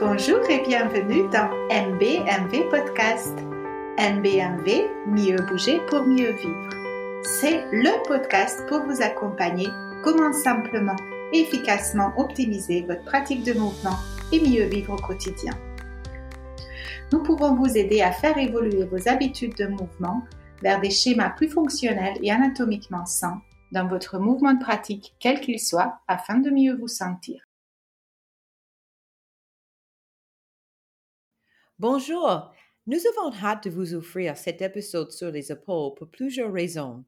Bonjour et bienvenue dans MBMV Podcast. MBMV, mieux bouger pour mieux vivre. C'est le podcast pour vous accompagner comment simplement et efficacement optimiser votre pratique de mouvement et mieux vivre au quotidien. Nous pouvons vous aider à faire évoluer vos habitudes de mouvement vers des schémas plus fonctionnels et anatomiquement sains dans votre mouvement de pratique, quel qu'il soit, afin de mieux vous sentir. Bonjour, nous avons hâte de vous offrir cet épisode sur les épaules pour plusieurs raisons.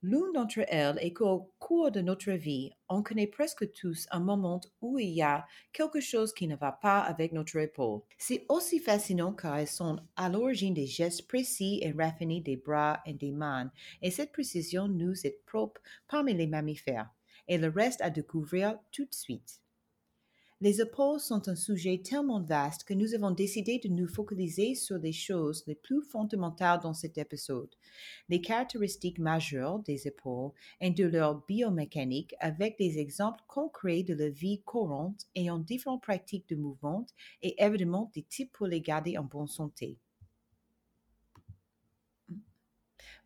L'une d'entre elles est qu'au cours de notre vie, on connaît presque tous un moment où il y a quelque chose qui ne va pas avec notre épaule. C'est aussi fascinant car elles sont à l'origine des gestes précis et raffinés des bras et des mains, et cette précision nous est propre parmi les mammifères, et le reste à découvrir tout de suite. Les épaules sont un sujet tellement vaste que nous avons décidé de nous focaliser sur les choses les plus fondamentales dans cet épisode, les caractéristiques majeures des épaules et de leur biomécanique avec des exemples concrets de la vie courante en différentes pratiques de mouvement et évidemment des types pour les garder en bonne santé.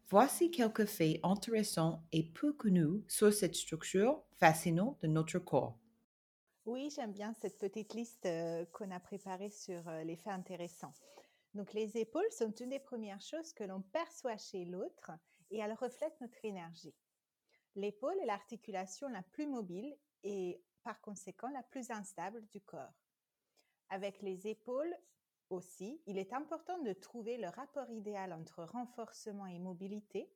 Voici quelques faits intéressants et peu connus sur cette structure fascinante de notre corps. Oui, j'aime bien cette petite liste euh, qu'on a préparée sur euh, les faits intéressants. Donc, les épaules sont une des premières choses que l'on perçoit chez l'autre et elles reflètent notre énergie. L'épaule est l'articulation la plus mobile et par conséquent la plus instable du corps. Avec les épaules aussi, il est important de trouver le rapport idéal entre renforcement et mobilité.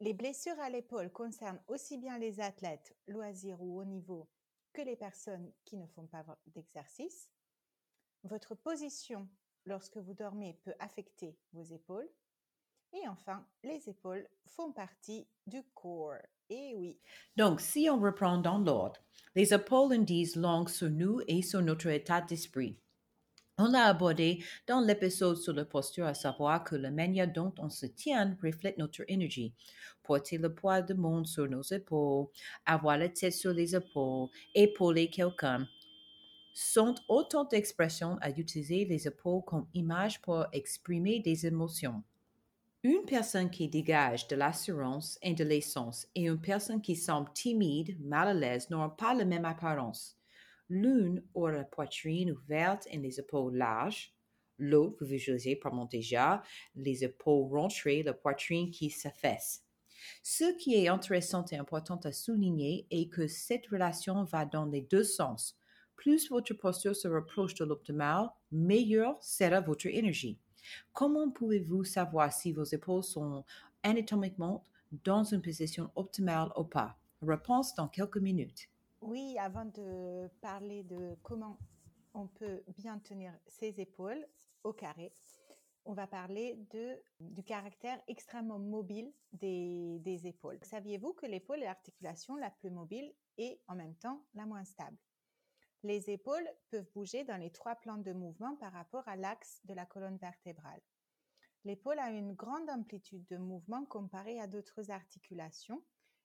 Les blessures à l'épaule concernent aussi bien les athlètes, loisirs ou haut niveau, que les personnes qui ne font pas d'exercice. Votre position lorsque vous dormez peut affecter vos épaules. Et enfin, les épaules font partie du corps. Et oui. Donc, si on reprend dans l'ordre, les épaules en disent long sur nous et sur notre état d'esprit. On l'a abordé dans l'épisode sur la posture, à savoir que la manière dont on se tient reflète notre énergie. Porter le poids du monde sur nos épaules, avoir la tête sur les épaules, épauler quelqu'un, sont autant d'expressions à utiliser les épaules comme image pour exprimer des émotions. Une personne qui dégage de l'assurance et de l'essence et une personne qui semble timide, mal à l'aise n'auront pas la même apparence. L'une aura la poitrine ouverte et les épaules larges. L'autre, vous visualisez probablement déjà, les épaules rentrées, la poitrine qui s'affaisse. Ce qui est intéressant et important à souligner est que cette relation va dans les deux sens. Plus votre posture se rapproche de l'optimal, meilleure sera votre énergie. Comment pouvez-vous savoir si vos épaules sont anatomiquement dans une position optimale ou pas? Réponse dans quelques minutes. Oui, avant de parler de comment on peut bien tenir ses épaules au carré, on va parler du caractère extrêmement mobile des épaules. Saviez-vous que l'épaule est l'articulation la plus mobile et en même temps la moins stable? Les épaules peuvent bouger dans les trois plans de mouvement par rapport à l'axe de la colonne vertébrale. L'épaule a une grande amplitude de mouvement comparée à d'autres articulations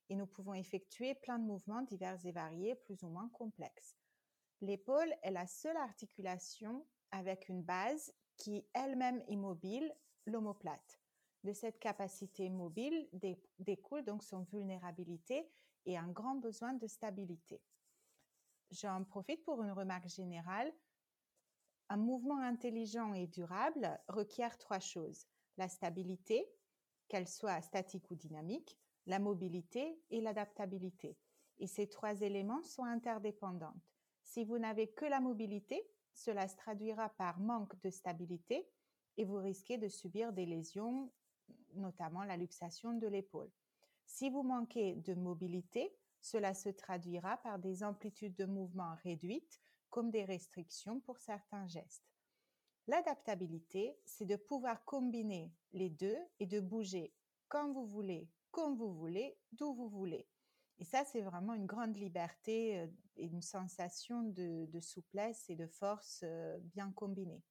et nous pouvons effectuer plein de mouvements divers et variés, plus ou moins complexes. L'épaule est la seule articulation avec une base qui elle-même immobile, l'omoplate. De cette capacité mobile découle donc son vulnérabilité et un grand besoin de stabilité. J'en profite pour une remarque générale. Un mouvement intelligent et durable requiert trois choses. La stabilité, qu'elle soit statique ou dynamique, la mobilité et l'adaptabilité. Et ces trois éléments sont interdépendants. Si vous n'avez que la mobilité, cela se traduira par manque de stabilité et vous risquez de subir des lésions, notamment la luxation de l'épaule. Si vous manquez de mobilité, cela se traduira par des amplitudes de mouvement réduites comme des restrictions pour certains gestes. L'adaptabilité, c'est de pouvoir combiner les deux et de bouger quand vous voulez, comme vous voulez, d'où vous voulez. Et ça, c'est vraiment une grande liberté euh, et une sensation de, souplesse et de force euh, bien combinée.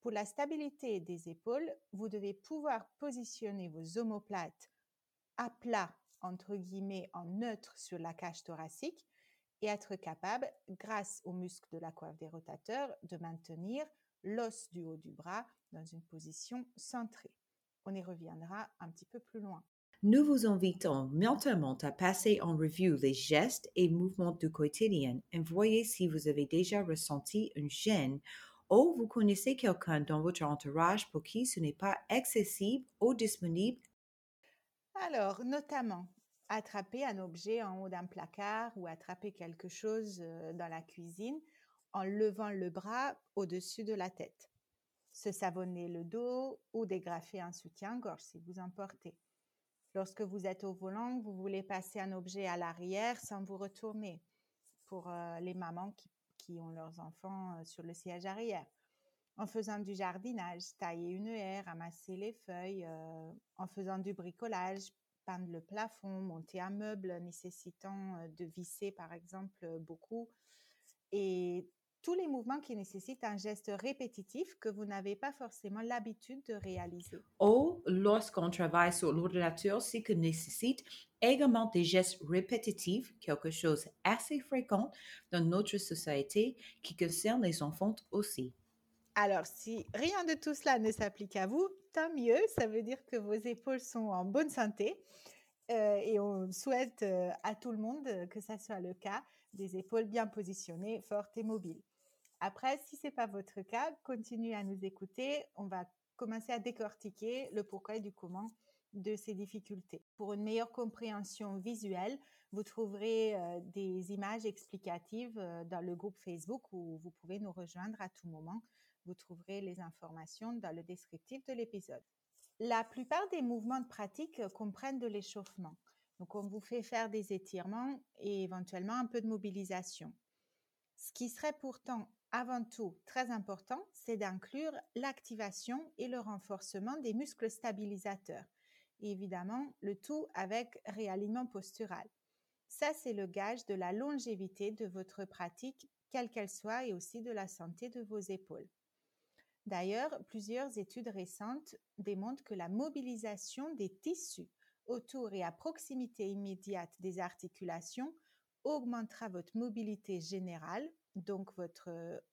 Pour la stabilité des épaules, vous devez pouvoir positionner vos omoplates à plat, entre guillemets, en neutre sur la cage thoracique et être capable, grâce aux muscles de la coiffe des rotateurs, de maintenir l'os du haut du bras dans une position centrée. On y reviendra un petit peu plus loin. Nous vous invitons maintenant à passer en revue les gestes et mouvements du quotidien et voyez si vous avez déjà ressenti une gêne ou vous connaissez quelqu'un dans votre entourage pour qui ce n'est pas accessible ou disponible. Alors, notamment, attraper un objet en haut d'un placard ou attraper quelque chose euh, dans la cuisine en levant le bras au-dessus de la tête. Se savonner le dos ou dégrafer un soutien-gorge si vous en portez. Lorsque vous êtes au volant, vous voulez passer un objet à l'arrière sans vous retourner. Pour euh, les mamans qui, ont leurs enfants euh, sur le siège arrière. En faisant du jardinage, tailler une haie, ramasser les feuilles, euh, en faisant du bricolage, peindre le plafond, monter un meuble nécessitant de visser par exemple beaucoup. Tous les mouvements qui nécessitent un geste répétitif que vous n'avez pas forcément l'habitude de réaliser. Ou lorsqu'on travaille sur l'ordinateur, ce qui nécessite également des gestes répétitifs, quelque chose assez fréquent dans notre société qui concerne les enfants aussi. Alors, si rien de tout cela ne s'applique à vous, tant mieux, ça veut dire que vos épaules sont en bonne santé. Euh, et on souhaite euh, à tout le monde que ça soit le cas, des épaules bien positionnées, fortes et mobiles. Après, si ce n'est pas votre cas, continuez à nous écouter. On va commencer à décortiquer le pourquoi et du comment de ces difficultés. Pour une meilleure compréhension visuelle, vous trouverez euh, des images explicatives euh, dans le groupe Facebook où vous pouvez nous rejoindre à tout moment. Vous trouverez les informations dans le descriptif de l'épisode. La plupart des mouvements de pratique euh, comprennent de l'échauffement. Donc, on vous fait faire des étirements et éventuellement un peu de mobilisation. Ce qui serait pourtant avant tout, très important, c'est d'inclure l'activation et le renforcement des muscles stabilisateurs. évidemment, le tout avec réalignement postural. Ça, c'est le gage de la longévité de votre pratique, quelle qu'elle soit, et aussi de la santé de vos épaules. D'ailleurs, plusieurs études récentes démontrent que la mobilisation des tissus autour et à proximité immédiate des articulations augmentera votre mobilité générale donc votre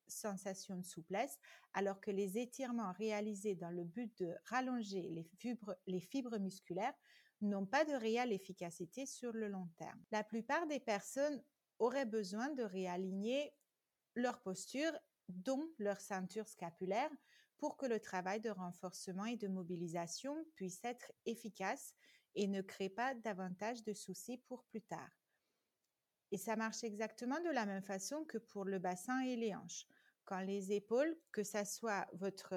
sensation de souplesse, alors que les étirements réalisés dans le but de rallonger les fibres, musculaires n'ont pas de réelle efficacité sur le long terme. La plupart des personnes auraient besoin de réaligner leur posture, dont leur ceinture scapulaire, pour que le travail de renforcement et de mobilisation puisse être efficace et ne crée pas davantage de soucis pour plus tard. Et ça marche exactement de la même façon que pour le bassin et les hanches. Quand les épaules, que ça soit votre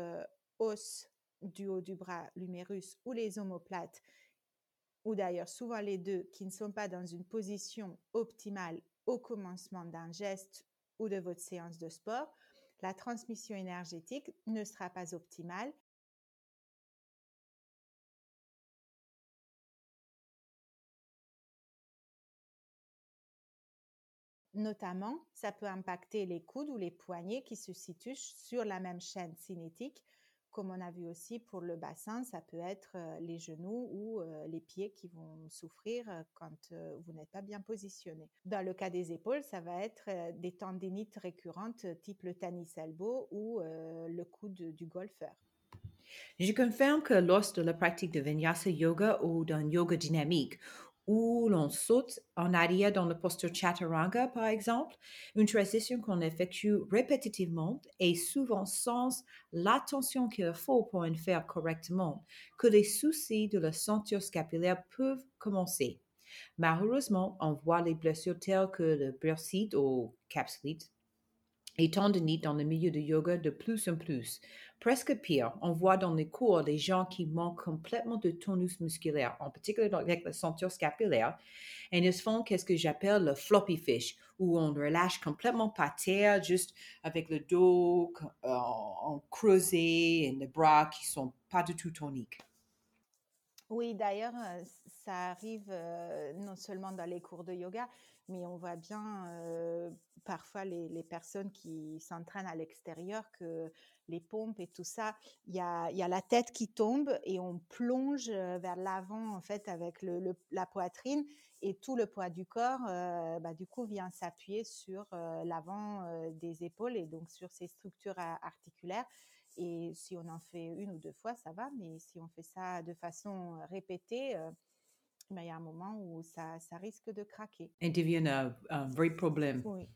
os du haut du bras, l'humérus ou les omoplates, ou d'ailleurs souvent les deux, qui ne sont pas dans une position optimale au commencement d'un geste ou de votre séance de sport, la transmission énergétique ne sera pas optimale Notamment, ça peut impacter les coudes ou les poignets qui se situent sur la même chaîne cinétique. Comme on a vu aussi pour le bassin, ça peut être euh, les genoux ou euh, les pieds qui vont souffrir euh, quand vous n'êtes pas bien positionné. Dans le cas des épaules, ça va être des tendinites récurrentes type le tennis elbow ou le coude du golfeur. Je confirme que lors de la pratique de Vinyasa Yoga ou d'un yoga dynamique, où l'on saute en arrière dans la posture chaturanga, par exemple, une transition qu'on effectue répétitivement et souvent sans l'attention qu'il faut pour en faire correctement, que les soucis de la ceinture scapulaire peuvent commencer. Malheureusement, on voit les blessures telles que le bursite ou capsulite et tendinite dans le milieu de yoga de plus en plus. Presque pire, on voit dans les cours des gens qui manquent complètement de tonus musculaire, en particulier avec la ceinture scapulaire, et ils font qu'est-ce que j'appelle le floppy fish, où on relâche complètement par terre, juste avec le dos euh, en creusé et les bras qui sont pas du tout toniques. Oui, d'ailleurs, euh, ça arrive euh, non seulement dans les cours de yoga, mais on voit bien parfois les, les, personnes qui s'entraînent à l'extérieur que les pompes et tout ça, il y a, y a, la tête qui tombe et on plonge vers l'avant en fait avec le, la poitrine et tout le poids du corps, bah, du coup, vient s'appuyer sur l'avant des épaules et donc sur ces structures articulaires. Et si on en fait une ou deux fois, ça va, mais si on fait ça de façon répétée, mais il y a un moment où ça, ça risque de craquer. Et devient un, un, vrai problème. Oui,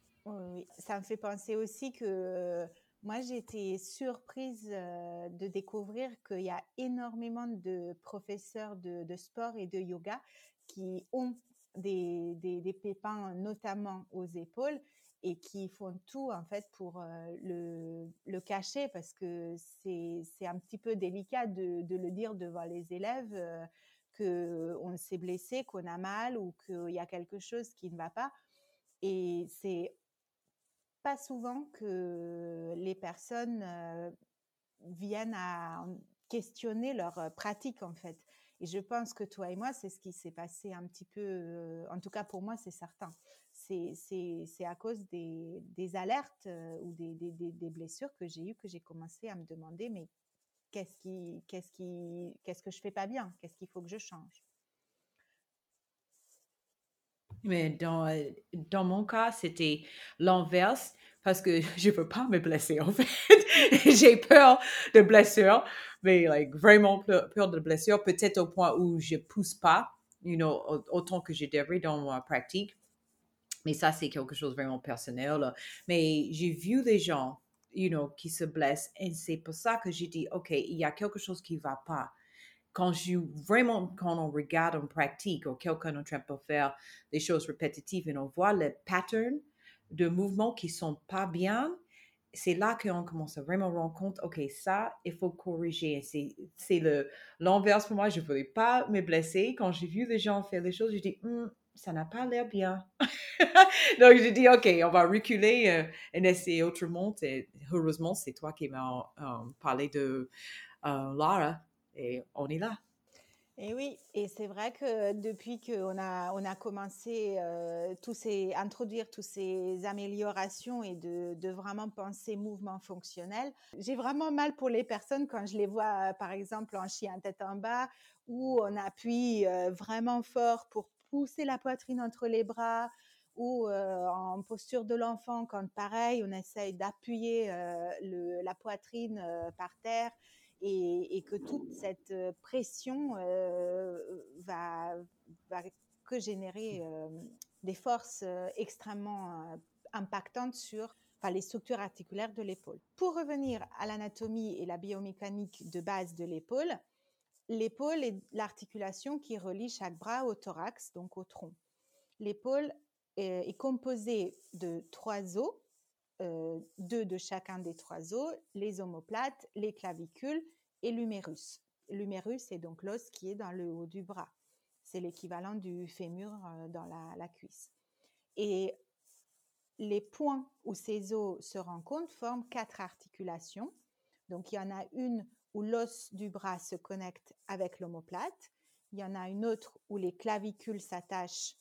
ça me fait penser aussi que moi, j'étais surprise de découvrir qu'il y a énormément de professeurs de, sport et de yoga qui ont des, pépins, notamment aux épaules, et qui font tout en fait pour le, le, cacher parce que c'est un petit peu délicat de, le dire devant les élèves qu'on s'est blessé, qu'on a mal ou qu'il y a quelque chose qui ne va pas. Et c'est pas souvent que les personnes viennent à questionner leur pratique en fait. Et je pense que toi et moi, c'est ce qui s'est passé un petit peu, en tout cas pour moi, c'est certain. C'est à cause des, des alertes ou des, des, des blessures que j'ai eues que j'ai commencé à me demander, mais qu'est-ce qui, qu'est-ce qui, qu'est-ce que je fais pas bien, qu'est-ce qu'il faut que je change? Mais dans, dans mon cas, c'était l'inverse parce que je veux pas me blesser en fait. J'ai peur de blessure, mais vraiment peur de blessure, peut-être au point où je pousse pas, you know, autant que je devrais dans ma pratique. Mais ça, c'est quelque chose vraiment personnel. Mais j'ai vu des gens you know, qui se blessent. Et c'est pour ça que j'ai dit, OK, il y a quelque chose qui ne va pas. Quand je, vraiment, quand on regarde en pratique, ou quelqu'un est en train de faire des choses répétitives et on voit le pattern de mouvements qui sont pas bien, c'est là qu'on commence à vraiment rendre compte, OK, ça, il faut corriger. C'est l'inverse pour moi. Je ne voulais pas me blesser. Quand j'ai vu les gens faire les choses, j'ai dit, hum, ça n'a pas l'air bien. Donc, j'ai dit, OK, on va reculer euh, et essayer autrement. Et heureusement, c'est toi qui m'as euh, parlé de euh, Lara et on est là. Et oui, et c'est vrai que depuis qu'on a, on a commencé euh, tous ces, introduire toutes ces améliorations et de, de vraiment penser mouvement fonctionnel, j'ai vraiment mal pour les personnes quand je les vois, par exemple, en chien tête en bas, où on appuie vraiment fort pour pousser la poitrine entre les bras, ou en posture de l'enfant, quand pareil, on essaye d'appuyer la poitrine par terre et, que toute cette pression va, va, que générer des forces extrêmement impactantes sur les structures articulaires de l'épaule. Pour revenir à l'anatomie et la biomécanique de base de l'épaule, l'épaule est l'articulation qui relie chaque bras au thorax, donc au tronc. L'épaule est composée de trois os euh, deux de chacun des trois os, les omoplates, les clavicules et l'humérus. L'humérus est donc l'os qui est dans le haut du bras. C'est l'équivalent du fémur euh, dans la, cuisse. Et les points où ces os se rencontrent forment quatre articulations. Donc il y en a une où l'os du bras se connecte avec l'omoplate. Il y en a une autre où les clavicules s'attachent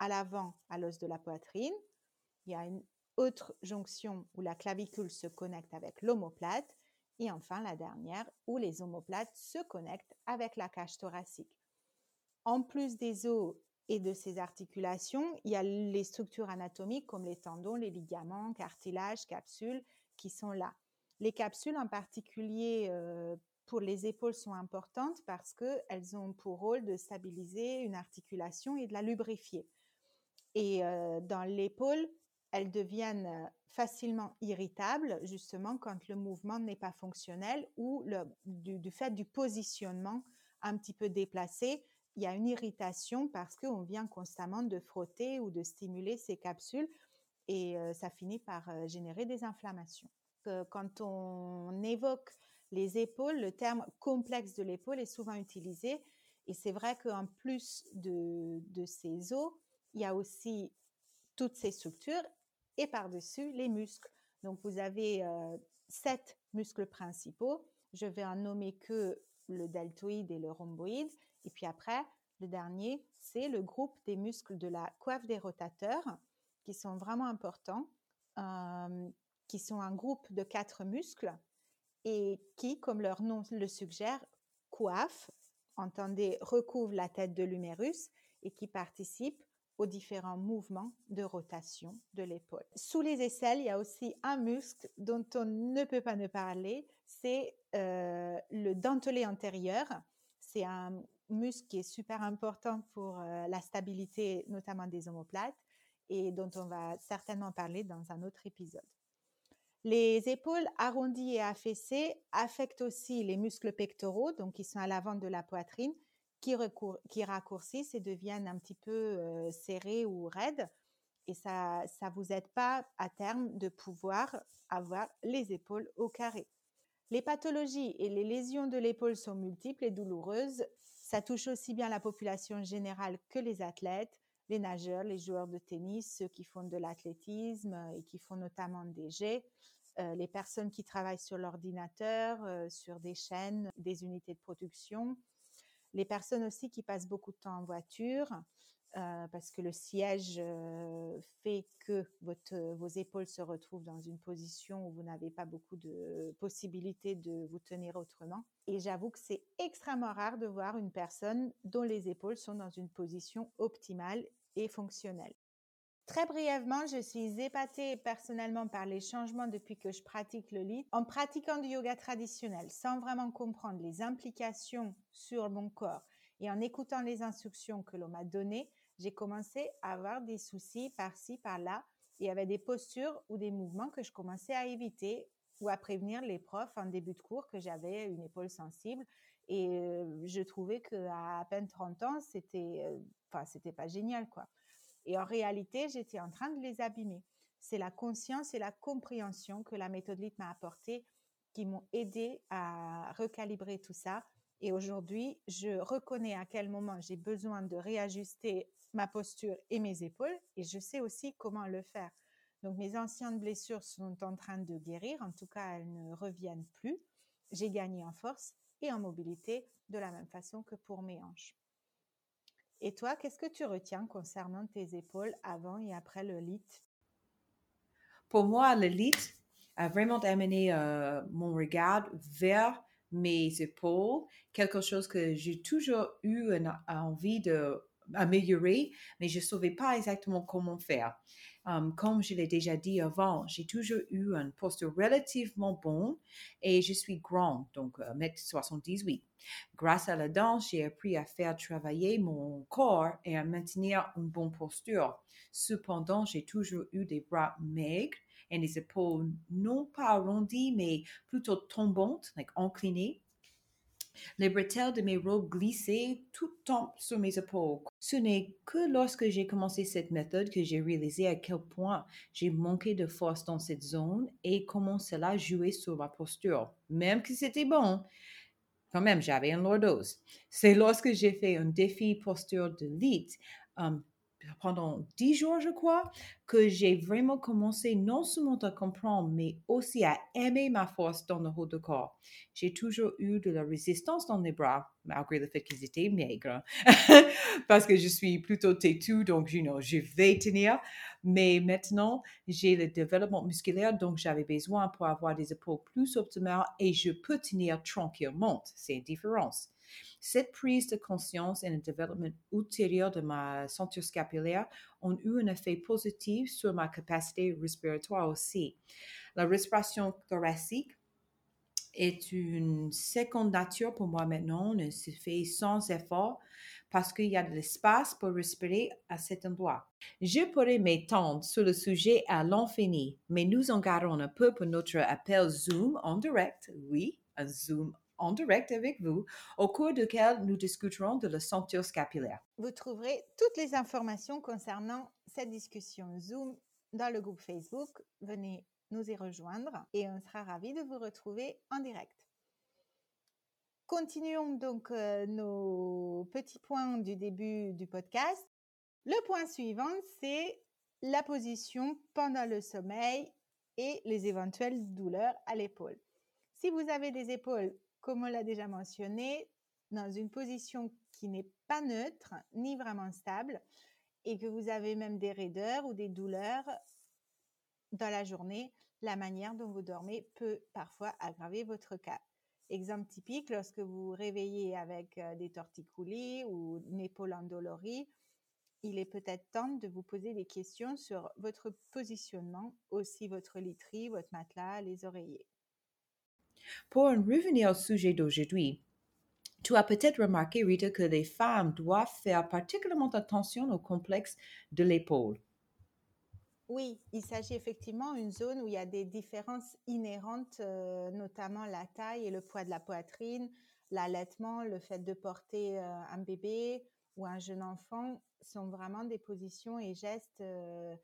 à l'avant à l'os de la poitrine. Il y a une autre jonction où la clavicule se connecte avec l'omoplate. Et enfin, la dernière où les omoplates se connectent avec la cage thoracique. En plus des os et de ces articulations, il y a les structures anatomiques comme les tendons, les ligaments, cartilages, capsules qui sont là. Les capsules en particulier euh, pour les épaules sont importantes parce qu'elles ont pour rôle de stabiliser une articulation et de la lubrifier. Et euh, dans l'épaule, elles deviennent facilement irritables, justement, quand le mouvement n'est pas fonctionnel ou du, fait du positionnement un petit peu déplacé, il y a une irritation parce qu'on vient constamment de frotter ou de stimuler ces capsules et ça finit par générer des inflammations. quand on évoque les épaules, le terme complexe de l'épaule est souvent utilisé et c'est vrai qu'en plus de ces os, il y a aussi toutes ces structures et par-dessus les muscles. Donc vous avez euh, sept muscles principaux. Je vais en nommer que le deltoïde et le rhomboïde. Et puis après, Le dernier, c'est le groupe des muscles de la coiffe des rotateurs, qui sont vraiment importants, euh, qui sont un groupe de quatre muscles et qui, comme leur nom le suggère, coiffent, entendez, recouvrent la tête de l'humérus et qui participent aux différents mouvements de rotation de l'épaule. Sous les aisselles, il y a aussi un muscle dont on ne peut pas ne parler, c'est euh, le dentelé antérieur. C'est un muscle qui est super important pour euh, la stabilité, notamment des omoplates, et dont on va certainement parler dans un autre épisode. Les épaules arrondies et affaissées affectent aussi les muscles pectoraux, donc qui sont à l'avant de la poitrine, qui, qui, raccourcissent et deviennent un petit peu euh, ou raides. Et ça ne vous aide pas à terme de pouvoir avoir les épaules au carré. Les pathologies et les lésions de l'épaule sont multiples et douloureuses. Ça touche aussi bien la population générale que les athlètes, les nageurs, les joueurs de tennis, ceux qui font de l'athlétisme et qui font notamment des jets, les personnes qui travaillent sur l'ordinateur, sur des chaînes, des unités de production, les personnes aussi qui passent beaucoup de temps en voiture, euh, parce que le siège fait que votre, vos épaules se retrouvent dans une position où vous n'avez pas beaucoup de possibilités de vous tenir autrement. Et j'avoue que c'est extrêmement rare de voir une personne dont les épaules sont dans une position optimale et fonctionnelle. Très brièvement, je suis épatée personnellement par les changements depuis que je pratique le lit. En pratiquant du yoga traditionnel, sans vraiment comprendre les implications sur mon corps et en écoutant les instructions que l'on m'a données, j'ai commencé à avoir des soucis par-ci, par-là. Il y avait des postures ou des mouvements que je commençais à éviter ou à prévenir les profs en début de cours que j'avais une épaule sensible. Et euh, je trouvais qu'à à peine 30 ans, c'était, euh, enfin, c'était pas génial, quoi. Et en réalité, j'étais en train de les abîmer. C'est la conscience et la compréhension que la méthode LIT m'a apporté qui m'ont aidé à recalibrer tout ça. Et aujourd'hui, je reconnais à quel moment j'ai besoin de réajuster ma posture et mes épaules et je sais aussi comment le faire. Donc mes anciennes blessures sont en train de guérir, en tout cas elles ne reviennent plus. J'ai gagné en force et en mobilité de la même façon que pour mes hanches. Et toi, qu'est-ce que tu retiens concernant tes épaules avant et après le lit? Pour moi, le lit a vraiment amené euh, mon regard vers mes épaules, quelque chose que j'ai toujours eu une, envie d'améliorer, mais je ne savais pas exactement comment faire. Um, comme je l'ai déjà dit avant, j'ai toujours eu une posture relativement bonne et je suis grande, donc 1m78. Euh, Grâce à la danse, j'ai appris à faire travailler mon corps et à maintenir une bonne posture. Cependant, j'ai toujours eu des bras maigres et des épaules non pas arrondies, mais plutôt tombantes, like inclinées. Les bretelles de mes robes glissaient tout le temps sur mes épaules. Ce n'est que lorsque j'ai commencé cette méthode que j'ai réalisé à quel point j'ai manqué de force dans cette zone et comment cela jouait sur ma posture. Même que c'était bon, quand même, j'avais une lordose. C'est lorsque j'ai fait un défi posture de lit um, pendant dix jours, je crois, que j'ai vraiment commencé non seulement à comprendre, mais aussi à aimer ma force dans le haut du corps. J'ai toujours eu de la résistance dans les bras, malgré le fait qu'ils étaient maigres, parce que je suis plutôt têtue, donc, you know, je vais tenir. Mais maintenant, j'ai le développement musculaire, donc j'avais besoin pour avoir des épaules plus optimales et je peux tenir tranquillement. C'est une différence. Cette prise de conscience et le développement ultérieur de ma ceinture scapulaire ont eu un effet positif sur ma capacité respiratoire aussi. La respiration thoracique est une seconde nature pour moi maintenant, ne se fait sans effort parce qu'il y a de l'espace pour respirer à cet endroit. Je pourrais m'étendre sur le sujet à l'infini, mais nous en gardons un peu pour notre appel Zoom en direct. Oui, un Zoom en direct avec vous, au cours duquel nous discuterons de la scapulaire. Vous trouverez toutes les informations concernant cette discussion Zoom dans le groupe Facebook. Venez nous y rejoindre et on sera ravis de vous retrouver en direct. Continuons donc euh, nos petits points du début du podcast. Le point suivant, c'est la position pendant le sommeil et les éventuelles douleurs à l'épaule. Si vous avez des épaules comme on l'a déjà mentionné, dans une position qui n'est pas neutre ni vraiment stable et que vous avez même des raideurs ou des douleurs dans la journée, la manière dont vous dormez peut parfois aggraver votre cas. Exemple typique, lorsque vous vous réveillez avec euh, des torticolis ou une épaule endolorie, il est peut-être temps de vous poser des questions sur votre positionnement, aussi votre literie, votre matelas, les oreillers. Pour en revenir au sujet d'aujourd'hui, tu as peut-être remarqué, Rita, que les femmes doivent faire particulièrement attention au complexe de l'épaule. Oui, il s'agit effectivement d'une zone où il y a des différences inhérentes, euh, notamment la taille et le poids de la poitrine, l'allaitement, le fait de porter euh, un bébé ou un jeune enfant sont vraiment des positions et gestes euh,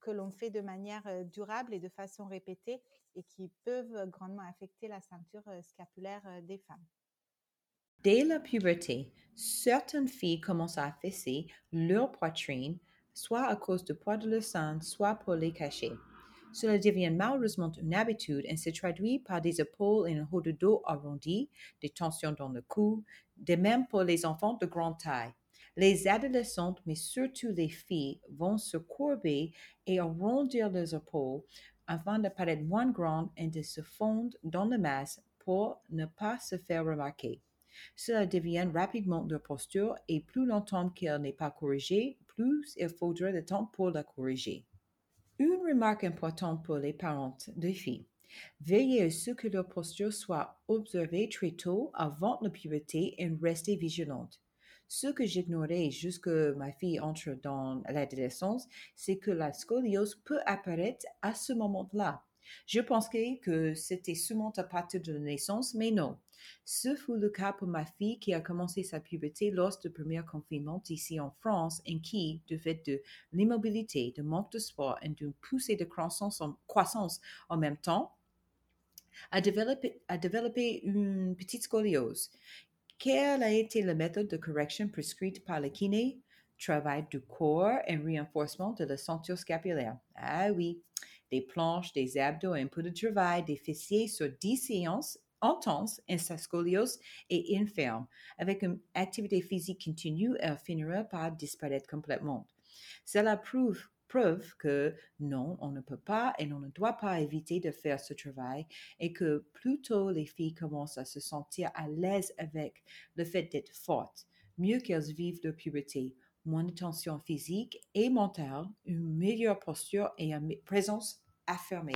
que l'on fait de manière durable et de façon répétée et qui peuvent grandement affecter la ceinture scapulaire des femmes. Dès la puberté, certaines filles commencent à affaisser leur poitrine, soit à cause du poids de leur sein, soit pour les cacher. Cela devient malheureusement une habitude et se traduit par des épaules et un haut de dos arrondi, des tensions dans le cou, de même pour les enfants de grande taille. Les adolescentes, mais surtout les filles, vont se courber et arrondir leurs épaules afin de paraître moins grandes et de se fondre dans la masse pour ne pas se faire remarquer. Cela devient rapidement leur posture et plus longtemps qu'elle n'est pas corrigée, plus il faudra de temps pour la corriger. Une remarque importante pour les parents de filles. Veillez à ce que leur posture soit observée très tôt avant la puberté et restez vigilante. Ce que j'ignorais jusque ma fille entre dans l'adolescence, c'est que la scoliose peut apparaître à ce moment-là. Je pensais que c'était seulement à partir de la naissance, mais non. Ce fut le cas pour ma fille qui a commencé sa puberté lors du premier confinement ici en France et qui, du fait de l'immobilité, de manque de sport et d'une poussée de croissance en, croissance en même temps, a développé, a développé une petite scoliose. Quelle a été la méthode de correction prescrite par le kiné? Travail du corps et renforcement de la ceinture scapulaire. Ah oui, des planches, des abdos, un peu de travail, des fessiers sur 10 séances intenses et sa scoliose est infirme. Avec une activité physique continue, elle finira par disparaître complètement. Cela prouve, preuve que non, on ne peut pas et on ne doit pas éviter de faire ce travail et que plutôt les filles commencent à se sentir à l'aise avec le fait d'être fortes, mieux qu'elles vivent de puberté, moins de tension physique et mentale, une meilleure posture et une présence affirmée.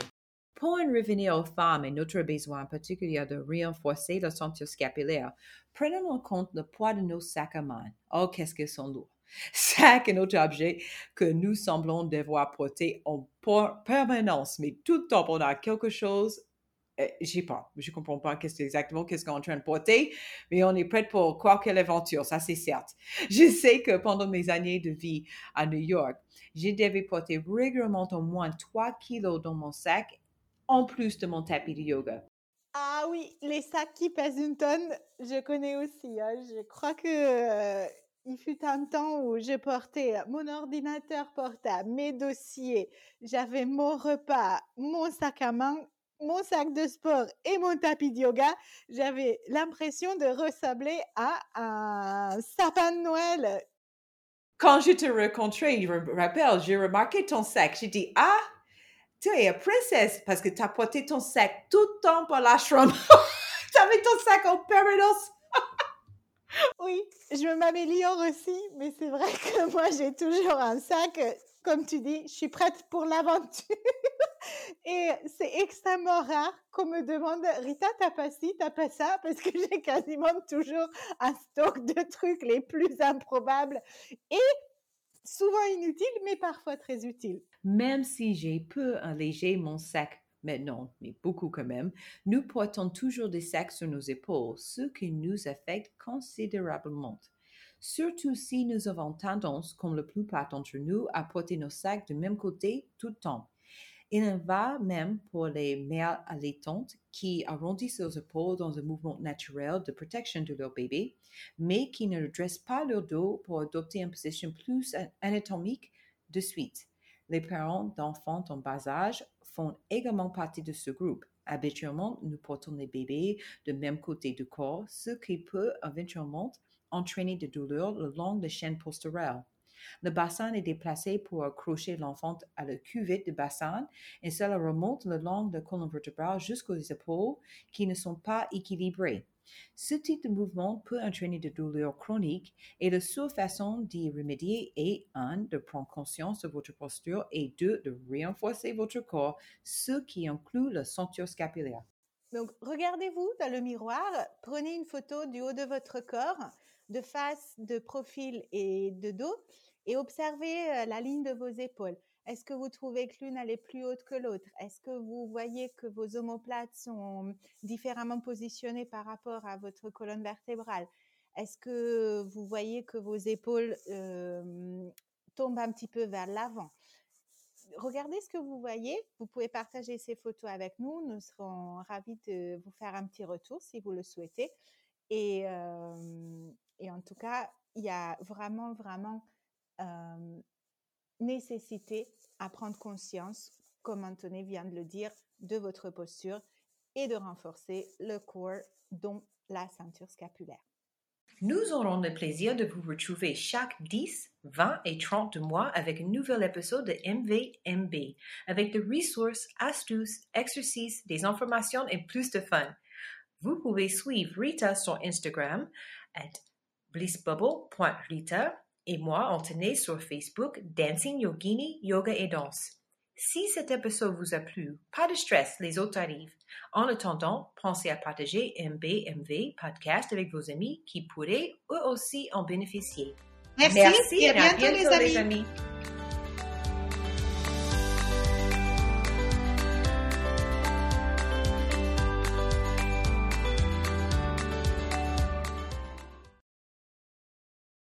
Pour en revenir aux femmes et notre besoin particulier de renforcer la ceinture scapulaire, prenons en compte le poids de nos sacs à main. Oh, qu'est-ce qu'ils sont lourds! Sac est autre objet que nous semblons devoir porter en permanence, mais tout le temps on a quelque chose euh, j'ai pas, je comprends pas qu'est-ce exactement qu'est-ce qu'on est en train de porter, mais on est prêt pour quoi quelle aventure, ça c'est certes. Je sais que pendant mes années de vie à New York, j'ai devais porter régulièrement au moins 3 kilos dans mon sac, en plus de mon tapis de yoga. Ah oui, les sacs qui pèsent une tonne, je connais aussi. Hein. Je crois que euh, il fut un temps où je portais mon ordinateur portable, mes dossiers, j'avais mon repas, mon sac à main mon sac de sport et mon tapis de yoga, j'avais l'impression de ressembler à un sapin de Noël. Quand je te rencontrais, je me rappelle, j'ai remarqué ton sac. J'ai dit, ah, tu es une princesse parce que tu as porté ton sac tout le temps pour l'ashram. tu avais ton sac en permanence. oui, je m'améliore aussi, mais c'est vrai que moi, j'ai toujours un sac comme tu dis, je suis prête pour l'aventure. Et c'est extrêmement rare qu'on me demande, Rita, t'as pas ci, t'as pas ça, parce que j'ai quasiment toujours un stock de trucs les plus improbables et souvent inutiles, mais parfois très utiles. Même si j'ai peu allégé mon sac mais mais beaucoup quand même, nous portons toujours des sacs sur nos épaules, ce qui nous affecte considérablement surtout si nous avons tendance, comme la plupart d'entre nous, à porter nos sacs du même côté tout le temps. Il en va même pour les mères allaitantes qui arrondissent leurs épaules dans un mouvement naturel de protection de leur bébé, mais qui ne redressent pas leur dos pour adopter une position plus anatomique de suite. Les parents d'enfants en bas âge font également partie de ce groupe. Habituellement, nous portons les bébés du même côté du corps, ce qui peut éventuellement entraîner de douleur le long de chaîne posturale. Le bassin est déplacé pour accrocher l'enfant à la cuvette du bassin et cela remonte le long de la colonne vertébrale jusqu'aux épaules qui ne sont pas équilibrées. Ce type de mouvement peut entraîner des douleurs chroniques et la seule façon d'y remédier est 1. de prendre conscience de votre posture et 2. de renforcer votre corps, ce qui inclut la ceinture scapulaire. Donc, regardez-vous dans le miroir, prenez une photo du haut de votre corps, de face, de profil et de dos, et observez euh, la ligne de vos épaules. Est-ce que vous trouvez que l'une est plus haute que l'autre? Est-ce que vous voyez que vos omoplates sont différemment positionnées par rapport à votre colonne vertébrale? Est-ce que vous voyez que vos épaules euh, tombent un petit peu vers l'avant? Regardez ce que vous voyez. Vous pouvez partager ces photos avec nous. Nous serons ravis de vous faire un petit retour si vous le souhaitez. Et, euh, et en tout cas, il y a vraiment, vraiment euh, nécessité à prendre conscience, comme Anthony vient de le dire, de votre posture et de renforcer le corps, dont la ceinture scapulaire. Nous aurons le plaisir de vous retrouver chaque 10, 20 et 30 mois avec un nouvel épisode de MVMB, avec des ressources, astuces, exercices, des informations et plus de fun. Vous pouvez suivre Rita sur Instagram at blissbubble.rita et moi, on tenait sur Facebook Dancing Yogini, Yoga et Danse. Si cet épisode vous a plu, pas de stress, les autres arrivent. En attendant, pensez à partager MBMV podcast avec vos amis qui pourraient eux aussi en bénéficier. Merci, et à bientôt, les amis.